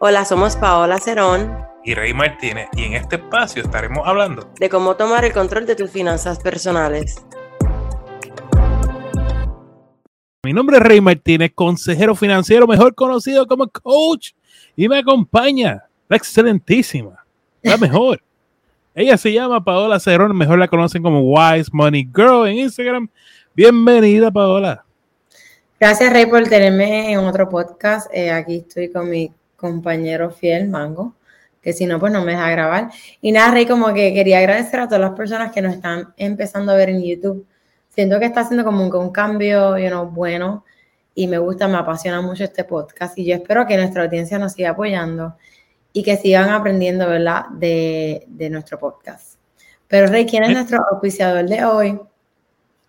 Hola, somos Paola Cerón y Rey Martínez y en este espacio estaremos hablando de cómo tomar el control de tus finanzas personales. Mi nombre es Rey Martínez, consejero financiero mejor conocido como coach y me acompaña la excelentísima, la mejor. Ella se llama Paola Cerón, mejor la conocen como Wise Money Girl en Instagram. Bienvenida, Paola. Gracias, Rey, por tenerme en otro podcast. Eh, aquí estoy con mi compañero fiel, Mango, que si no, pues no me deja grabar. Y nada, Rey, como que quería agradecer a todas las personas que nos están empezando a ver en YouTube. Siento que está haciendo como un, cambio you know, bueno y me gusta, me apasiona mucho este podcast y yo espero que nuestra audiencia nos siga apoyando y que sigan aprendiendo, ¿verdad?, de, de nuestro podcast. Pero Rey, ¿quién es nuestro auspiciador de hoy?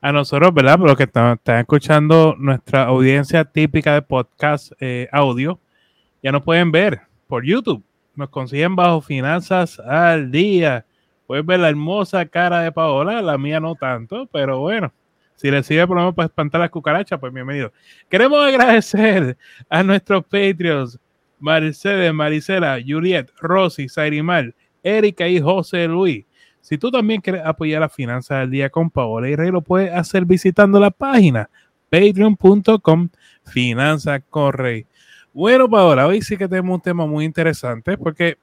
A nosotros, ¿verdad? Por lo que están, escuchando nuestra audiencia típica de podcast eh, audio, ya nos pueden ver por YouTube. Nos consiguen bajo Finanzas al Día. Pueden ver la hermosa cara de Paola, la mía no tanto, pero bueno, si les sirve por lo para espantar las cucarachas, pues bienvenido. Queremos agradecer a nuestros Patreons, Mercedes, Maricela, Juliet, Rosy, Sairimar, Erika y José Luis. Si tú también quieres apoyar las finanzas al día con Paola y Rey, lo puedes hacer visitando la página patreon.com Finanzas con. Bueno, Paola, hoy sí que tenemos un tema muy interesante porque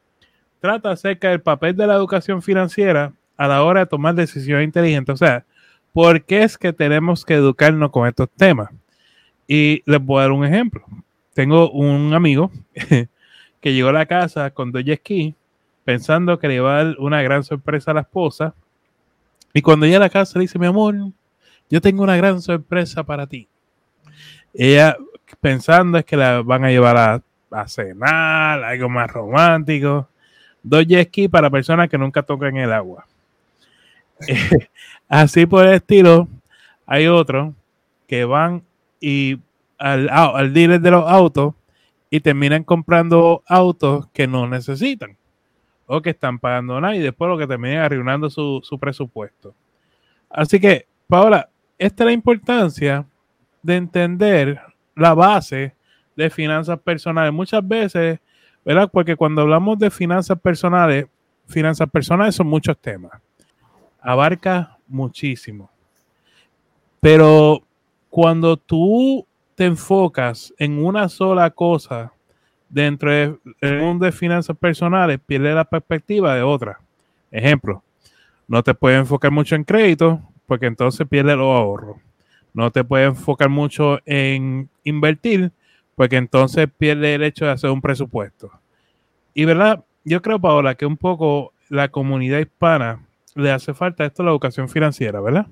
trata acerca del papel de la educación financiera a la hora de tomar decisiones inteligentes. O sea, ¿por qué es que tenemos que educarnos con estos temas? Y les voy a dar un ejemplo. Tengo un amigo que llegó a la casa con dos jet pensando que le iba a dar una gran sorpresa a la esposa. Y cuando llega a la casa le dice, mi amor, yo tengo una gran sorpresa para ti. Ella pensando es que la van a llevar a, cenar, algo más romántico. Dos jet para personas que nunca tocan el agua. así por el estilo, hay otros que van y al, al dealer de los autos y terminan comprando autos que no necesitan o que están pagando nada y después lo que terminan arruinando su, su presupuesto. Así que, Paola, esta es la importancia de entender la base de finanzas personales. Muchas veces, ¿verdad? Porque cuando hablamos de finanzas personales, finanzas personales son muchos temas. Abarca muchísimo. Pero cuando tú te enfocas en una sola cosa dentro del mundo de finanzas personales, pierdes la perspectiva de otra. Ejemplo, no te puedes enfocar mucho en crédito porque entonces pierdes los ahorros no te puedes enfocar mucho en invertir, porque entonces pierde el hecho de hacer un presupuesto. Y verdad, yo creo, Paola, que un poco la comunidad hispana le hace falta esto la educación financiera, ¿verdad?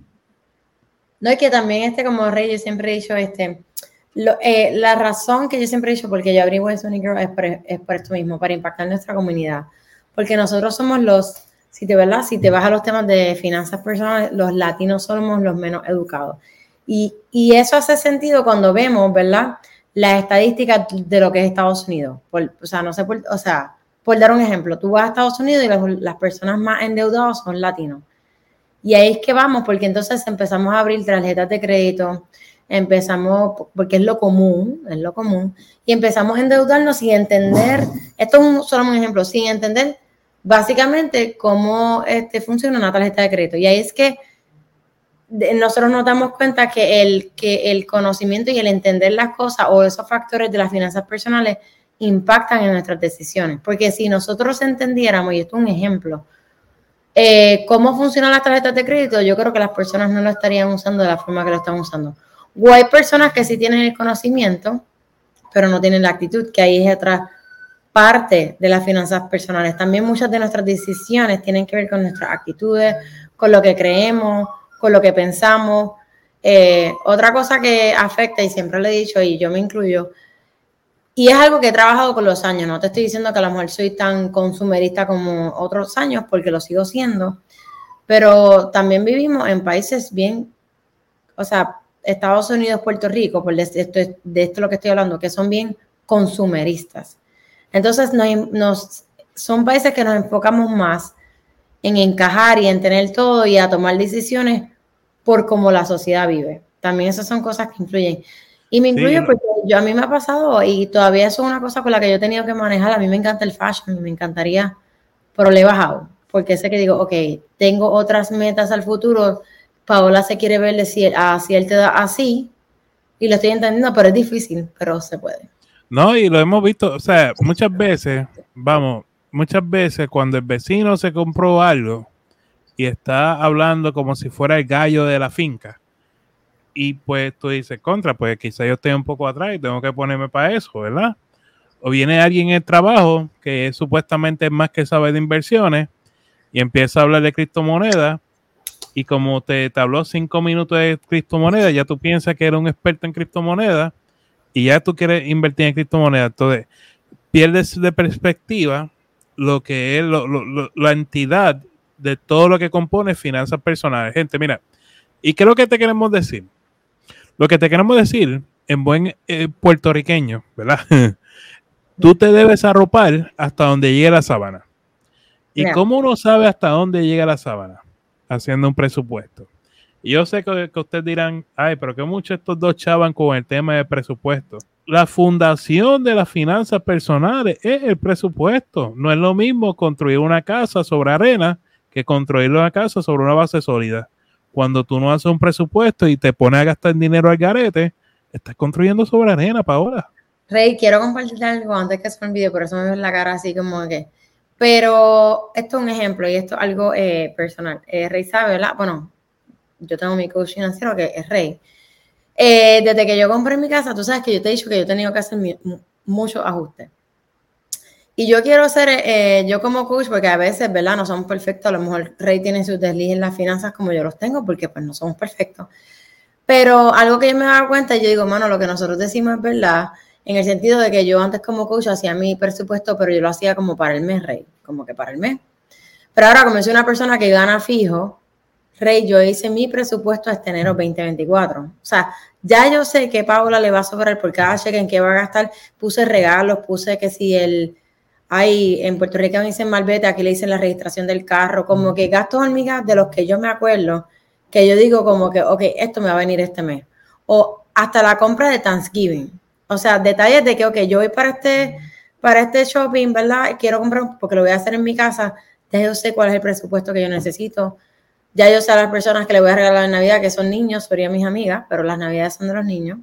No, es que también este, como rey, yo siempre he dicho, este, eh, la razón que yo siempre he dicho, porque yo abrí West Girl, es por, es por esto mismo, para impactar nuestra comunidad. Porque nosotros somos los, si te, ¿verdad? si te vas a los temas de finanzas personales, los latinos somos los menos educados. Y, eso hace sentido cuando vemos, ¿verdad? Las estadísticas de lo que es Estados Unidos. o sea, no sé, por, o sea, por dar un ejemplo, tú vas a Estados Unidos y las, personas más endeudadas son latinos. Y ahí es que vamos, porque entonces empezamos a abrir tarjetas de crédito, empezamos, porque es lo común, es lo común, y empezamos a endeudarnos sin entender, esto es solo un ejemplo, sin entender básicamente cómo este, funciona una tarjeta de crédito. Y ahí es que nosotros nos damos cuenta que el, que el conocimiento y el entender las cosas o esos factores de las finanzas personales impactan en nuestras decisiones. Porque si nosotros entendiéramos, y esto es un ejemplo, eh, cómo funcionan las tarjetas de crédito, yo creo que las personas no lo estarían usando de la forma que lo están usando. O hay personas que sí tienen el conocimiento, pero no tienen la actitud, que ahí es otra parte de las finanzas personales. También muchas de nuestras decisiones tienen que ver con nuestras actitudes, con lo que creemos, con lo que pensamos. Eh, otra cosa que afecta, y siempre le he dicho, y yo me incluyo, y es algo que he trabajado con los años, no te estoy diciendo que a lo mejor soy tan consumerista como otros años, porque lo sigo siendo, pero también vivimos en países bien, o sea, Estados Unidos, Puerto Rico, por de esto, de esto lo que estoy hablando, que son bien consumeristas. Entonces, nos, son países que nos enfocamos más en encajar y en tener todo y a tomar decisiones por cómo la sociedad vive. También esas son cosas que influyen. Y me incluyo porque yo a mí me ha pasado y todavía eso es una cosa con la que yo he tenido que manejar. A mí me encanta el fashion y me encantaría, pero le he bajado. Porque sé que digo, ok, tengo otras metas al futuro. Paola se quiere ver de si él, si él te da así y lo estoy entendiendo, pero es difícil, pero se puede. No, y lo hemos visto, o sea, muchas veces, vamos, muchas veces cuando el vecino se compró algo y está hablando como si fuera el gallo de la finca, y pues tú dices, contra, pues quizá yo esté un poco atrás y tengo que ponerme para eso, ¿verdad? O viene alguien en el trabajo que supuestamente es más que sabe de inversiones y empieza a hablar de criptomonedas y como te, te habló cinco minutos de criptomonedas, ya tú piensas que eres un experto en criptomonedas y ya tú quieres invertir en criptomonedas. Entonces, pierdes de perspectiva lo que es la entidad de todo lo que compone finanzas personales. Gente, mira, ¿y qué es lo que te queremos decir? Lo que te queremos decir en buen eh, puertorriqueño, ¿verdad? Tú te debes arropar hasta donde llegue la sábana. ¿Y cómo uno sabe hasta dónde llega la sábana? Haciendo un presupuesto. Y yo sé que, ustedes dirán, ay, pero que muchos estos dos chavan con el tema de presupuesto. La fundación de las finanzas personales es el presupuesto. No es lo mismo construir una casa sobre arena que construir una casa sobre una base sólida cuando tú no haces un presupuesto y te pones a gastar dinero al garete, estás construyendo sobre arena ahora. Rey, quiero compartir algo antes que se me olvide, por eso me ves la cara así como que. Pero esto es un ejemplo y esto es algo eh, personal. Eh, Rey sabe, ¿verdad? Bueno, yo tengo mi coach financiero que es Rey. Eh, desde que yo compré mi casa, tú sabes que yo te he dicho que yo he tenido que hacer muchos ajustes. Y yo quiero ser, eh, yo como coach, porque a veces, ¿verdad? No somos perfectos, a lo mejor Rey tiene sus deslices en las finanzas como yo los tengo, porque pues no somos perfectos. Pero algo que yo me he dado cuenta, yo digo, mano, lo que nosotros decimos es verdad, en el sentido de que yo antes como coach hacía mi presupuesto, pero yo lo hacía como para el mes, Rey, como que para el mes. Pero ahora, como soy una persona que gana fijo, Rey, yo hice mi presupuesto este enero 2024. O sea, ya yo sé que Paula le va a sobrar por cada cheque en qué va a gastar. Puse regalos, puse que si el hay en Puerto Rico me dicen malvete, aquí le dicen la registración del carro, como que gastos hormigas de los que yo me acuerdo, que yo digo como que, ok, esto me va a venir este mes. O hasta la compra de Thanksgiving. O sea, detalles de que, ok, yo voy para este, para este shopping, ¿verdad? Quiero comprar, porque lo voy a hacer en mi casa, ya yo sé cuál es el presupuesto que yo necesito. Ya yo sé a las personas que le voy a regalar en Navidad, que son niños, serían mis amigas, pero las Navidades son de los niños.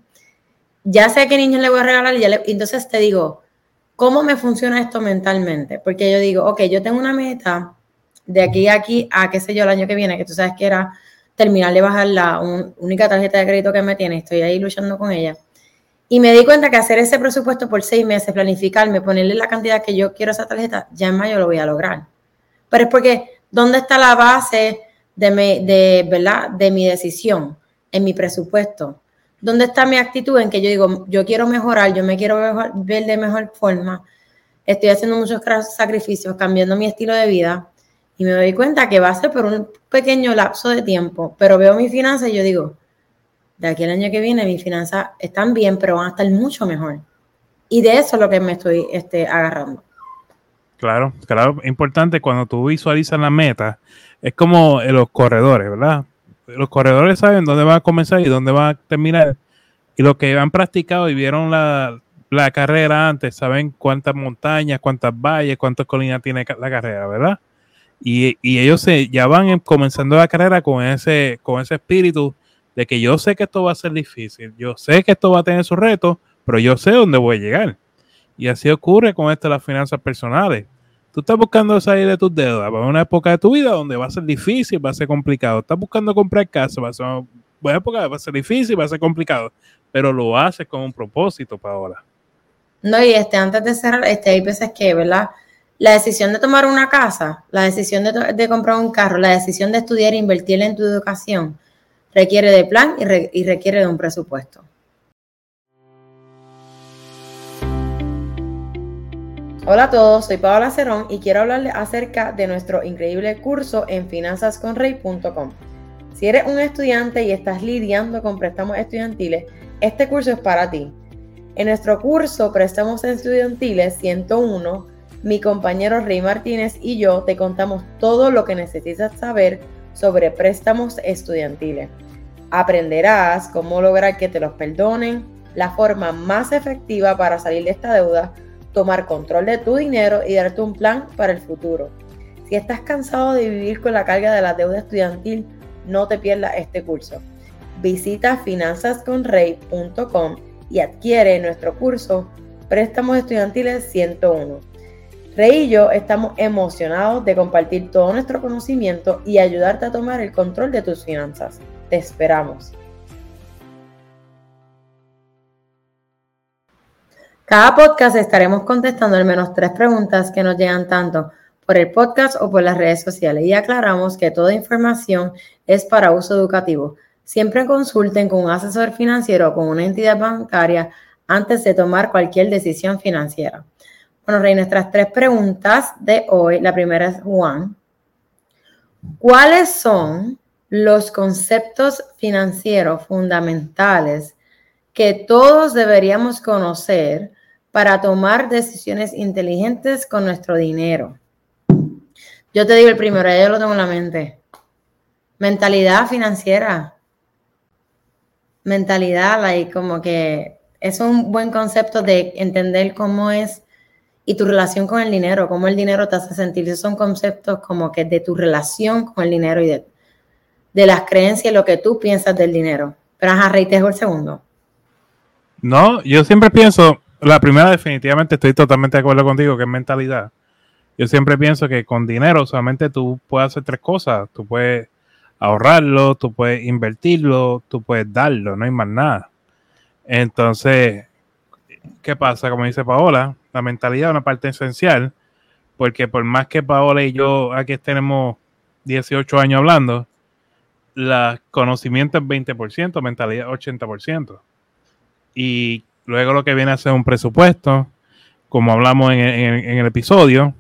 Ya sé qué niños le voy a regalar y ya entonces te digo, ¿Cómo me funciona esto mentalmente? Porque yo digo, ok, yo tengo una meta de aquí a aquí a qué sé yo el año que viene, que tú sabes que era terminar de bajar la única tarjeta de crédito que me tiene, estoy ahí luchando con ella. Y me di cuenta que hacer ese presupuesto por seis meses, planificarme, ponerle la cantidad que yo quiero a esa tarjeta, ya en mayo lo voy a lograr. Pero es porque, ¿dónde está la base de de, ¿verdad? de mi decisión? En mi presupuesto. ¿Dónde está mi actitud en que yo digo, yo quiero mejorar, yo me quiero ver de mejor forma? Estoy haciendo muchos sacrificios, cambiando mi estilo de vida y me doy cuenta que va a ser por un pequeño lapso de tiempo, pero veo mis finanzas y yo digo, de aquí al año que viene mis finanzas están bien, pero van a estar mucho mejor. Y de eso es lo que me estoy este, agarrando. Claro, claro, importante cuando tú visualizas la meta, es como los corredores, ¿verdad? Los corredores saben dónde van a comenzar y dónde van a terminar. Y los que han practicado y vieron la, carrera antes, saben cuántas montañas, cuántas valles, cuántas colinas tiene la carrera, ¿verdad? Y, ellos se, ya van comenzando la carrera con ese, con ese espíritu de que yo sé que esto va a ser difícil, yo sé que esto va a tener sus retos, pero yo sé dónde voy a llegar. Y así ocurre con esto de las finanzas personales. Tú estás buscando salir de tus deudas para una época de tu vida donde va a ser difícil, va a ser complicado. Estás buscando comprar casa, va a ser una época, va a ser difícil, va a ser complicado, pero lo haces con un propósito para ahora. No, y este, antes de cerrar, este, hay veces que, ¿verdad? La decisión de tomar una casa, la decisión de, comprar un carro, la decisión de estudiar e invertir en tu educación, requiere de plan y requiere de un presupuesto. Hola a todos, soy Paola Cerón y quiero hablarles acerca de nuestro increíble curso en finanzasconrey.com. Si eres un estudiante y estás lidiando con préstamos estudiantiles, este curso es para ti. En nuestro curso Préstamos Estudiantiles 101, mi compañero Rey Martínez y yo te contamos todo lo que necesitas saber sobre préstamos estudiantiles. Aprenderás cómo lograr que te los perdonen, la forma más efectiva para salir de esta deuda, tomar control de tu dinero y darte un plan para el futuro. Si estás cansado de vivir con la carga de la deuda estudiantil, no te pierdas este curso. Visita finanzasconrey.com y adquiere nuestro curso Préstamos Estudiantiles 101. Rey y yo estamos emocionados de compartir todo nuestro conocimiento y ayudarte a tomar el control de tus finanzas. Te esperamos. Cada podcast estaremos contestando al menos tres preguntas que nos llegan tanto por el podcast o por las redes sociales y aclaramos que toda información es para uso educativo. Siempre consulten con un asesor financiero o con una entidad bancaria antes de tomar cualquier decisión financiera. Bueno, Rey, nuestras tres preguntas de hoy. La primera es Juan. ¿Cuáles son los conceptos financieros fundamentales que todos deberíamos conocer para tomar decisiones inteligentes con nuestro dinero. Yo te digo el primero, ya yo lo tengo en la mente. Mentalidad financiera. Mentalidad, like, como que es un buen concepto de entender cómo es y tu relación con el dinero, cómo el dinero te hace sentir. Esos son conceptos como que de tu relación con el dinero y de, las creencias y lo que tú piensas del dinero. Pero ajá, Rey, te el segundo. No, yo siempre pienso, la primera definitivamente estoy totalmente de acuerdo contigo, que es mentalidad. Yo siempre pienso que con dinero solamente tú puedes hacer tres cosas. Tú puedes ahorrarlo, tú puedes invertirlo, tú puedes darlo, no hay más nada. Entonces, ¿qué pasa? Como dice Paola, la mentalidad es una parte esencial, porque por más que Paola y yo aquí tenemos 18 años hablando, la conocimiento es 20%, mentalidad 80%. Y Luego lo que viene a ser un presupuesto, como hablamos en, el episodio,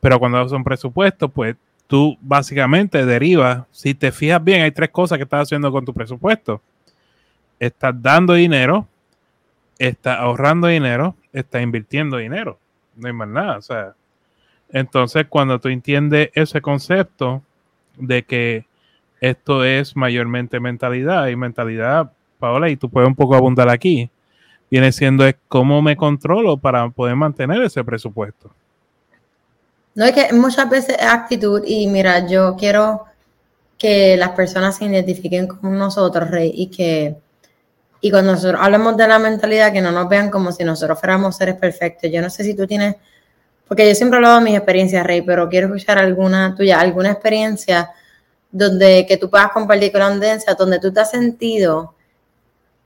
pero cuando haces un presupuesto, pues tú básicamente derivas, si te fijas bien, hay tres cosas que estás haciendo con tu presupuesto. Estás dando dinero, estás ahorrando dinero, estás invirtiendo dinero. No hay más nada. O sea, entonces cuando tú entiendes ese concepto de que esto es mayormente mentalidad y mentalidad, Paola, y tú puedes un poco abundar aquí, viene siendo es cómo me controlo para poder mantener ese presupuesto. No es que muchas veces es actitud y mira, yo quiero que las personas se identifiquen con nosotros, Rey, y que y cuando nosotros hablamos de la mentalidad, que no nos vean como si nosotros fuéramos seres perfectos. Yo no sé si tú tienes, porque yo siempre he hablado de mis experiencias, Rey, pero quiero escuchar alguna tuya, alguna experiencia donde que tú puedas compartir con la audiencia, donde tú te has sentido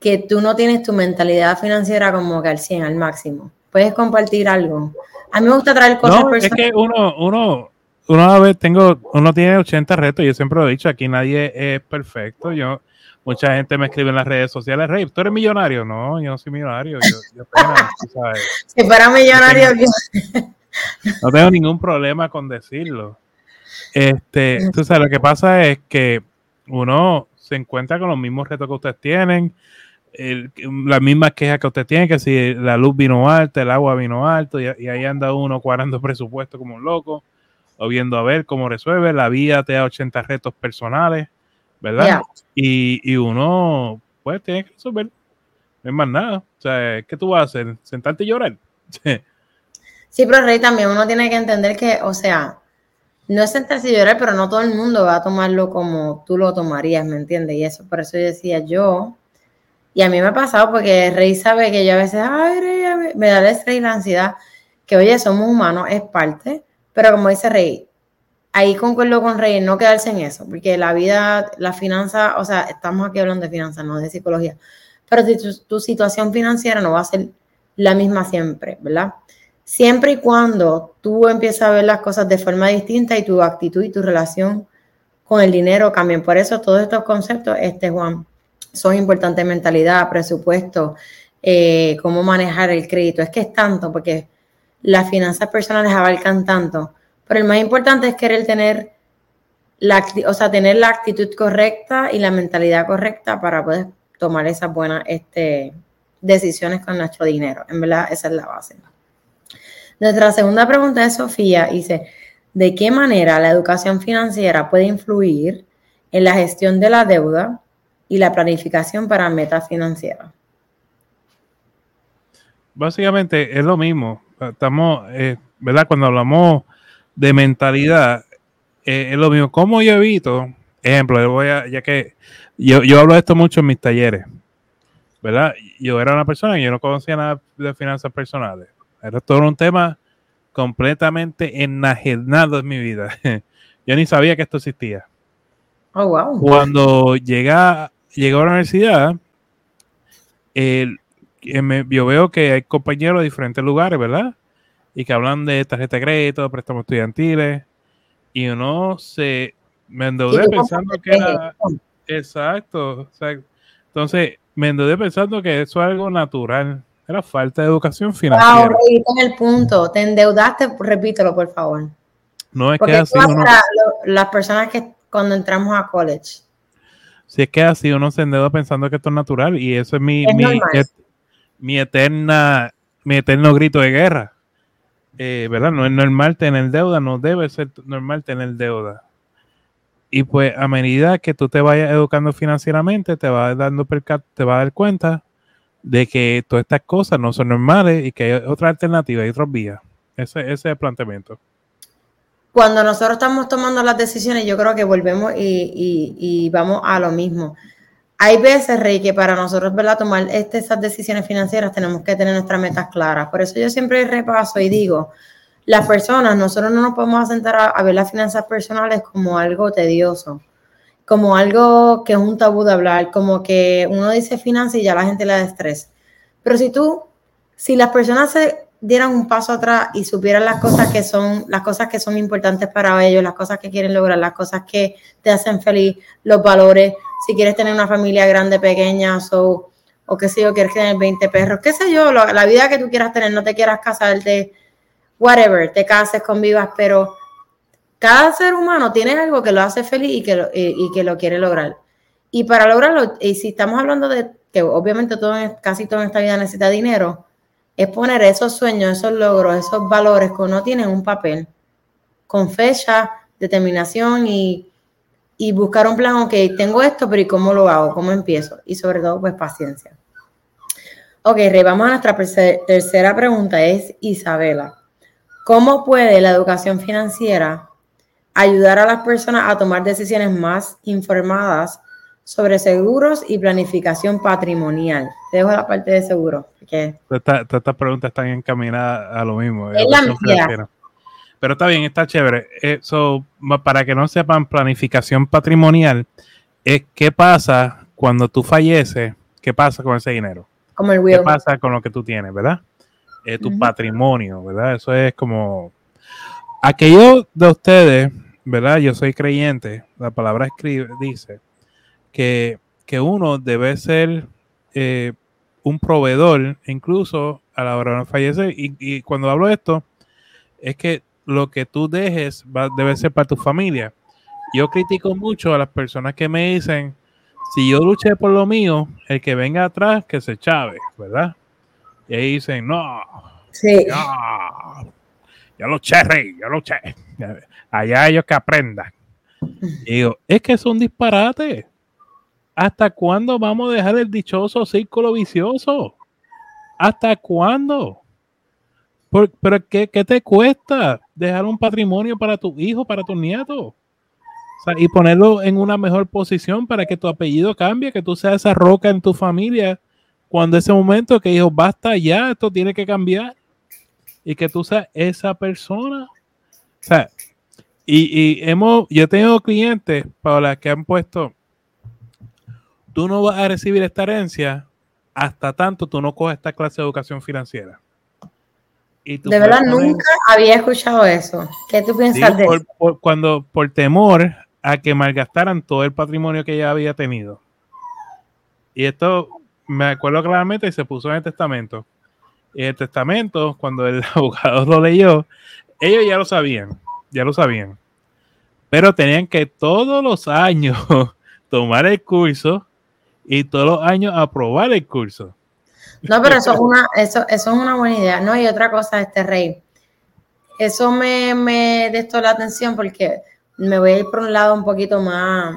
que tú no tienes tu mentalidad financiera como que al 100, al máximo. ¿Puedes compartir algo? A mí me gusta traer cosas no, Es que uno, uno, uno a ver, tengo, uno tiene 80 retos, yo siempre lo he dicho, aquí nadie es perfecto. Yo, mucha gente me escribe en las redes sociales, Rey, ¿tú eres millonario? No, yo no soy millonario. Yo, si fuera millonario, no tengo, ningún problema con decirlo. Este, tú sabes, lo que pasa es que uno se encuentra con los mismos retos que ustedes tienen, la misma queja que usted tiene, que si la luz vino alta, el agua vino alto, y, ahí anda uno cuadrando presupuesto como un loco, o viendo a ver cómo resuelve, la vida te da 80 retos personales, ¿verdad? Y, y, uno, pues, tiene que resolver, no es más nada, o sea, ¿qué tú vas a hacer? ¿Sentarte y llorar? sí, pero Rey, también uno tiene que entender que, o sea, no es sentarse y llorar, pero no todo el mundo va a tomarlo como tú lo tomarías, ¿me entiendes? Y eso, por eso yo decía, yo y a mí me ha pasado porque Rey sabe que yo a veces, ay, Rey, me da el estrés y la ansiedad, que oye, somos humanos, es parte, pero como dice Rey, ahí concuerdo con Rey, no quedarse en eso, porque la vida, la finanza, o sea, estamos aquí hablando de finanzas, no de psicología, pero si tu, situación financiera no va a ser la misma siempre, ¿verdad? Siempre y cuando tú empiezas a ver las cosas de forma distinta y tu actitud y tu relación con el dinero cambien. Por eso todos estos conceptos, este Juan, son importantes mentalidad, presupuesto, eh, cómo manejar el crédito. Es que es tanto, porque las finanzas personales abarcan tanto. Pero el más importante es querer tener la, o sea, tener la actitud correcta y la mentalidad correcta para poder tomar esas buenas este, decisiones con nuestro dinero. En verdad, esa es la base. Nuestra segunda pregunta es Sofía. Dice, ¿de qué manera la educación financiera puede influir en la gestión de la deuda y la planificación para metas financieras. básicamente es lo mismo. Estamos, eh, ¿verdad? Cuando hablamos de mentalidad, eh, es lo mismo. ¿Cómo yo evito? Ejemplo, voy a, ya que yo, yo hablo de esto mucho en mis talleres, ¿verdad? Yo era una persona que yo no conocía nada de finanzas personales. Era todo un tema completamente enajenado en mi vida. yo ni sabía que esto existía. Oh, wow. Cuando llega, llegó a la universidad, el, yo veo que hay compañeros de diferentes lugares, ¿verdad? Y que hablan de tarjeta de crédito, préstamos estudiantiles, y uno se me endeudé pensando que era exacto, entonces me endeudé pensando que eso es algo natural, era falta de educación financiera. Wow, en el punto, te endeudaste, repítelo por favor. No es que así uno, las personas que cuando entramos a college. Si es que así uno se endeuda pensando que esto es natural y eso es mi, mi eterna, mi eterno grito de guerra. Eh, ¿Verdad? No es normal tener deuda, no debe ser normal tener deuda. Y pues a medida que tú te vayas educando financieramente, te vas dando te vas a dar cuenta de que todas estas cosas no son normales y que hay otra alternativa, hay otras vías. Ese, ese es el planteamiento. Cuando nosotros estamos tomando las decisiones, yo creo que volvemos y, vamos a lo mismo hay veces, Rey, que para nosotros, ¿verdad? Tomar este, esas decisiones financieras tenemos que tener nuestras metas claras. Por eso yo siempre repaso y digo, las personas, nosotros no nos podemos sentar a, ver las finanzas personales como algo tedioso, como algo que es un tabú de hablar, como que uno dice finanzas y ya la gente le da estrés. Pero si tú, si las personas se dieran un paso atrás y supieran las cosas que son, las cosas que son importantes para ellos, las cosas que quieren lograr, las cosas que te hacen feliz, los valores, si quieres tener una familia grande, pequeña, o, o qué sé yo, quieres tener 20 perros, qué sé yo, la vida que tú quieras tener, no te quieras casarte, whatever, te cases, convivas, pero cada ser humano tiene algo que lo hace feliz y que lo, y, que lo quiere lograr. Y para lograrlo, y si estamos hablando de que obviamente todo, casi todo en esta vida necesita dinero, es poner esos sueños, esos logros, esos valores que uno tiene en un papel, con fecha, determinación y, y buscar un plan, ok, tengo esto, pero ¿y cómo lo hago? ¿Cómo empiezo? Y sobre todo, pues paciencia. Ok, Rey, vamos a nuestra tercera pregunta, es Isabela. ¿Cómo puede la educación financiera ayudar a las personas a tomar decisiones más informadas sobre seguros y planificación patrimonial? Te dejo la parte de seguros. Todas estas preguntas están encaminadas a lo mismo. Es la mía. Pero está bien, está chévere. Eso, para que no sepan, planificación patrimonial es qué pasa cuando tú falleces, qué pasa con ese dinero. Como el ¿Qué pasa con lo que tú tienes, verdad? Eh, tu patrimonio, ¿verdad? Eso es como... Aquello de ustedes, ¿verdad? Yo soy creyente, la palabra escribe, dice que, uno debe ser eh, un proveedor, incluso a la hora de fallecer. Y, y cuando hablo de esto, es que lo que tú dejes va, debe ser para tu familia. Yo critico mucho a las personas que me dicen, si yo luché por lo mío, el que venga atrás, que se chave, ¿verdad? Y ahí dicen, no, sí. ya, ya luché, rey, ya luché. Allá ellos que aprendan. Y digo, es que es un disparate. ¿Hasta cuándo vamos a dejar el dichoso círculo vicioso? ¿Hasta cuándo? pero ¿qué, te cuesta dejar un patrimonio para tu hijo, para tu nieto? y ponerlo en una mejor posición para que tu apellido cambie, que tú seas esa roca en tu familia cuando ese momento que dijo, basta ya, esto tiene que cambiar. Y que tú seas esa persona. O sea, y, y hemos, yo tengo clientes, Paola, que han puesto, tú no vas a recibir esta herencia hasta tanto tú no coges esta clase de educación financiera de verdad nunca había escuchado eso. ¿Qué tú piensas de eso? cuando, por temor a que malgastaran todo el patrimonio que ella había tenido. Y esto me acuerdo claramente y se puso en el testamento. Y el testamento, cuando el abogado lo leyó, ellos ya lo sabían, ya lo sabían. Pero tenían que todos los años tomar el curso y todos los años aprobar el curso. No, pero eso es una, eso, eso es una buena idea. No, y otra cosa, este rey. Eso me, me de la atención porque me voy a ir por un lado un poquito más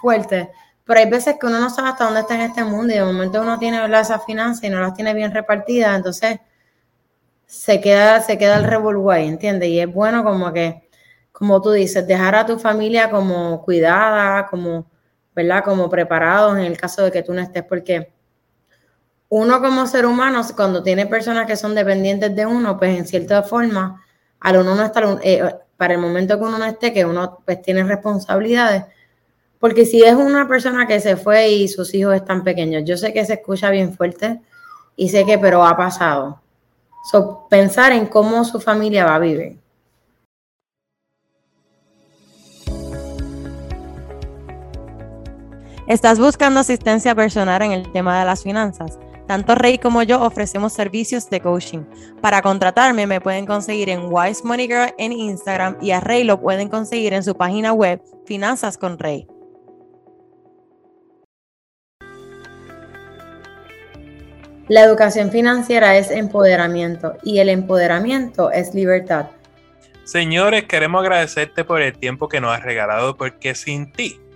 fuerte. pero hay veces que uno no sabe hasta dónde está en este mundo y de momento uno tiene esas finanzas y no las tiene bien repartidas, entonces se queda, se queda el revolú ahí, ¿entiendes? Y es bueno como que, como tú dices, dejar a tu familia como cuidada, como, ¿verdad? Como preparados en el caso de que tú no estés, porque uno como ser humano, cuando tiene personas que son dependientes de uno, pues en cierta forma, al uno no estar, eh, para el momento que uno no esté, que uno pues tiene responsabilidades, porque si es una persona que se fue y sus hijos están pequeños, yo sé que se escucha bien fuerte y sé que, pero ha pasado. So, pensar en cómo su familia va a vivir. ¿Estás buscando asistencia personal en el tema de las finanzas? Tanto Rey como yo ofrecemos servicios de coaching. Para contratarme me pueden conseguir en Wise Money Girl en Instagram y a Rey lo pueden conseguir en su página web Finanzas con Rey. La educación financiera es empoderamiento y el empoderamiento es libertad. Señores, queremos agradecerte por el tiempo que nos has regalado porque sin ti,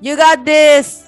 You got this.